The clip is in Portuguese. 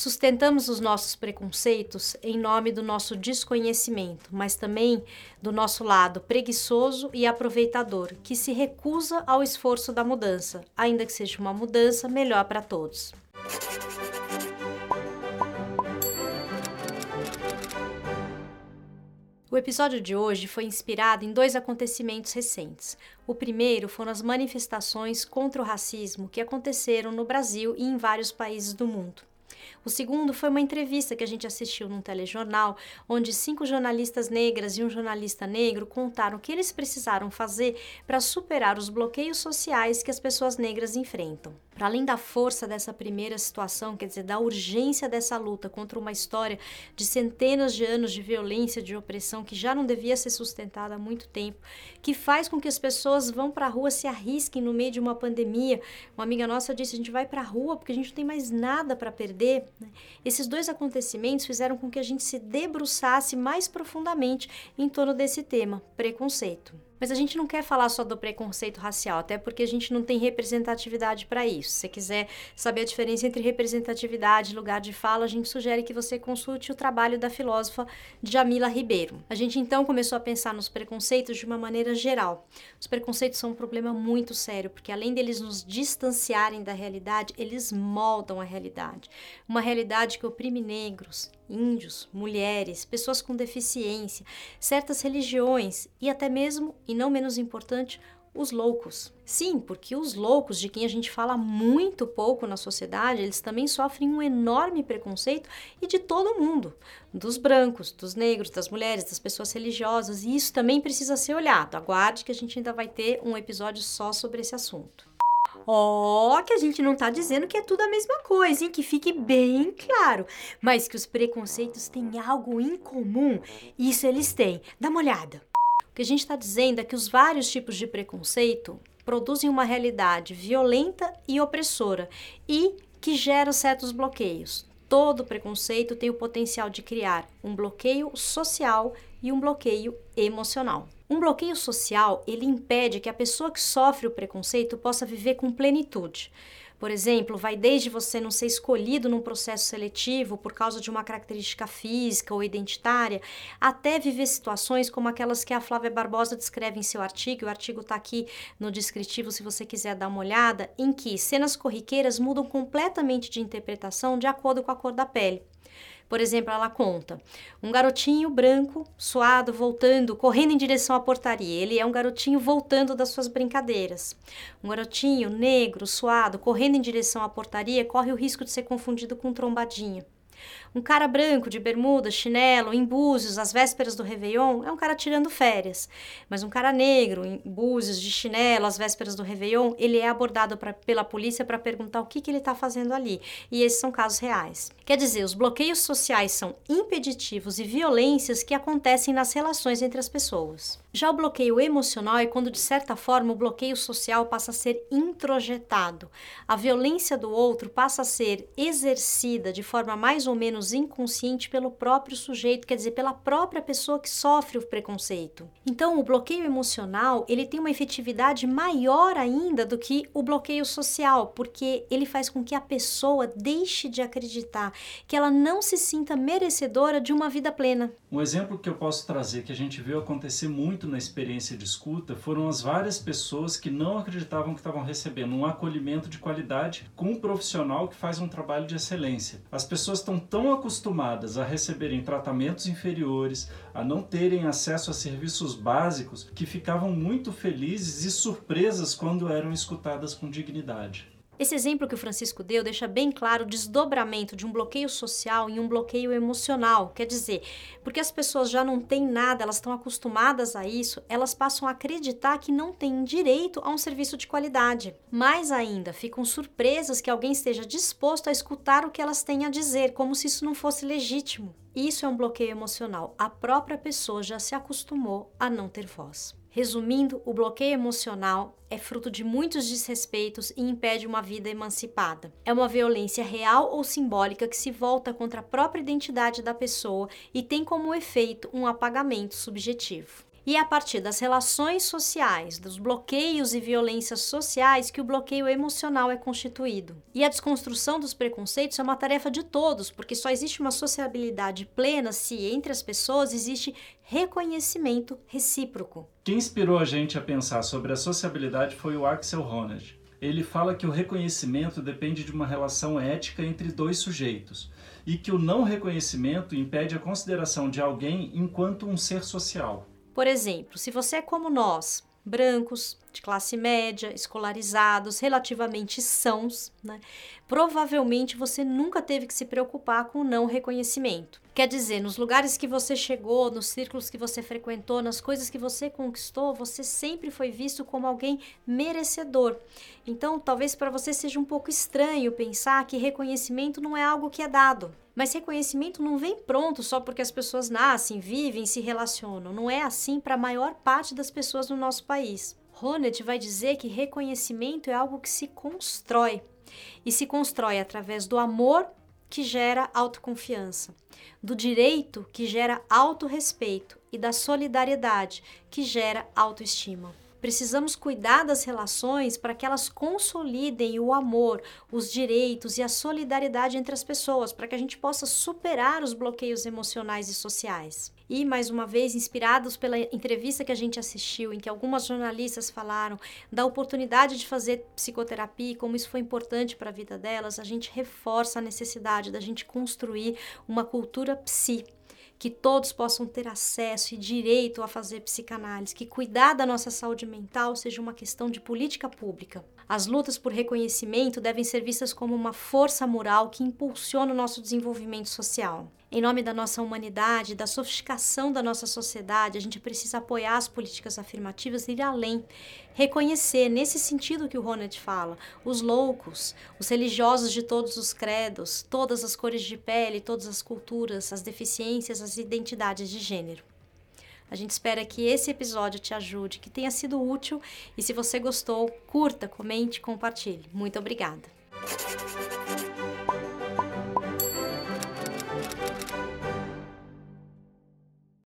Sustentamos os nossos preconceitos em nome do nosso desconhecimento, mas também do nosso lado preguiçoso e aproveitador, que se recusa ao esforço da mudança, ainda que seja uma mudança melhor para todos. O episódio de hoje foi inspirado em dois acontecimentos recentes. O primeiro foram as manifestações contra o racismo que aconteceram no Brasil e em vários países do mundo. O segundo foi uma entrevista que a gente assistiu num telejornal, onde cinco jornalistas negras e um jornalista negro contaram o que eles precisaram fazer para superar os bloqueios sociais que as pessoas negras enfrentam. Para além da força dessa primeira situação, quer dizer, da urgência dessa luta contra uma história de centenas de anos de violência, de opressão que já não devia ser sustentada há muito tempo, que faz com que as pessoas vão para a rua, se arrisquem no meio de uma pandemia. Uma amiga nossa disse: a gente vai para a rua porque a gente não tem mais nada para perder. Né? Esses dois acontecimentos fizeram com que a gente se debruçasse mais profundamente em torno desse tema, preconceito. Mas a gente não quer falar só do preconceito racial, até porque a gente não tem representatividade para isso. Se você quiser saber a diferença entre representatividade e lugar de fala, a gente sugere que você consulte o trabalho da filósofa Jamila Ribeiro. A gente então começou a pensar nos preconceitos de uma maneira geral. Os preconceitos são um problema muito sério, porque além deles nos distanciarem da realidade, eles moldam a realidade. Uma realidade que oprime negros, índios, mulheres, pessoas com deficiência, certas religiões e até mesmo, e não menos importante, os loucos. Sim, porque os loucos, de quem a gente fala muito pouco na sociedade, eles também sofrem um enorme preconceito e de todo mundo, dos brancos, dos negros, das mulheres, das pessoas religiosas, e isso também precisa ser olhado. Aguarde que a gente ainda vai ter um episódio só sobre esse assunto. Ó, oh, que a gente não tá dizendo que é tudo a mesma coisa, hein? Que fique bem claro. Mas que os preconceitos têm algo em comum, isso eles têm. Dá uma olhada. O que a gente está dizendo é que os vários tipos de preconceito produzem uma realidade violenta e opressora e que gera certos bloqueios. Todo preconceito tem o potencial de criar um bloqueio social e um bloqueio emocional. Um bloqueio social, ele impede que a pessoa que sofre o preconceito possa viver com plenitude. Por exemplo, vai desde você não ser escolhido num processo seletivo por causa de uma característica física ou identitária, até viver situações como aquelas que a Flávia Barbosa descreve em seu artigo, o artigo está aqui no descritivo se você quiser dar uma olhada, em que cenas corriqueiras mudam completamente de interpretação de acordo com a cor da pele. Por exemplo, ela conta: um garotinho branco, suado, voltando, correndo em direção à portaria. Ele é um garotinho voltando das suas brincadeiras. Um garotinho negro, suado, correndo em direção à portaria, corre o risco de ser confundido com um trombadinho. Um cara branco de bermuda, chinelo, em búzios, às vésperas do Réveillon, é um cara tirando férias. Mas um cara negro, em búzios, de chinelo, às vésperas do Réveillon, ele é abordado pra, pela polícia para perguntar o que, que ele está fazendo ali. E esses são casos reais. Quer dizer, os bloqueios sociais são impeditivos e violências que acontecem nas relações entre as pessoas. Já o bloqueio emocional é quando, de certa forma, o bloqueio social passa a ser introjetado. A violência do outro passa a ser exercida de forma mais ou menos inconsciente pelo próprio sujeito, quer dizer, pela própria pessoa que sofre o preconceito. Então, o bloqueio emocional, ele tem uma efetividade maior ainda do que o bloqueio social, porque ele faz com que a pessoa deixe de acreditar que ela não se sinta merecedora de uma vida plena. Um exemplo que eu posso trazer que a gente viu acontecer muito muito na experiência de escuta foram as várias pessoas que não acreditavam que estavam recebendo um acolhimento de qualidade com um profissional que faz um trabalho de excelência. As pessoas estão tão acostumadas a receberem tratamentos inferiores, a não terem acesso a serviços básicos, que ficavam muito felizes e surpresas quando eram escutadas com dignidade. Esse exemplo que o Francisco deu deixa bem claro o desdobramento de um bloqueio social em um bloqueio emocional. Quer dizer, porque as pessoas já não têm nada, elas estão acostumadas a isso, elas passam a acreditar que não têm direito a um serviço de qualidade. Mais ainda, ficam surpresas que alguém esteja disposto a escutar o que elas têm a dizer, como se isso não fosse legítimo. Isso é um bloqueio emocional. A própria pessoa já se acostumou a não ter voz. Resumindo, o bloqueio emocional é fruto de muitos desrespeitos e impede uma vida emancipada. É uma violência real ou simbólica que se volta contra a própria identidade da pessoa e tem como efeito um apagamento subjetivo. E é a partir das relações sociais, dos bloqueios e violências sociais que o bloqueio emocional é constituído. E a desconstrução dos preconceitos é uma tarefa de todos, porque só existe uma sociabilidade plena se entre as pessoas existe reconhecimento recíproco. Quem inspirou a gente a pensar sobre a sociabilidade foi o Axel Honneth. Ele fala que o reconhecimento depende de uma relação ética entre dois sujeitos e que o não reconhecimento impede a consideração de alguém enquanto um ser social. Por exemplo, se você é como nós, brancos, de classe média, escolarizados, relativamente sãos, né? provavelmente você nunca teve que se preocupar com o não reconhecimento. Quer dizer, nos lugares que você chegou, nos círculos que você frequentou, nas coisas que você conquistou, você sempre foi visto como alguém merecedor. Então, talvez para você seja um pouco estranho pensar que reconhecimento não é algo que é dado. Mas reconhecimento não vem pronto só porque as pessoas nascem, vivem, se relacionam. Não é assim para a maior parte das pessoas no nosso país. Honneth vai dizer que reconhecimento é algo que se constrói e se constrói através do amor que gera autoconfiança, do direito que gera autorrespeito e da solidariedade que gera autoestima. Precisamos cuidar das relações para que elas consolidem o amor, os direitos e a solidariedade entre as pessoas, para que a gente possa superar os bloqueios emocionais e sociais. E, mais uma vez, inspirados pela entrevista que a gente assistiu, em que algumas jornalistas falaram da oportunidade de fazer psicoterapia e como isso foi importante para a vida delas, a gente reforça a necessidade da gente construir uma cultura psi que todos possam ter acesso e direito a fazer psicanálise, que cuidar da nossa saúde mental seja uma questão de política pública. As lutas por reconhecimento devem ser vistas como uma força moral que impulsiona o nosso desenvolvimento social. Em nome da nossa humanidade, da sofisticação da nossa sociedade, a gente precisa apoiar as políticas afirmativas e ir além. Reconhecer, nesse sentido que o Ronald fala, os loucos, os religiosos de todos os credos, todas as cores de pele, todas as culturas, as deficiências, as identidades de gênero. A gente espera que esse episódio te ajude, que tenha sido útil e se você gostou, curta, comente, compartilhe. Muito obrigada.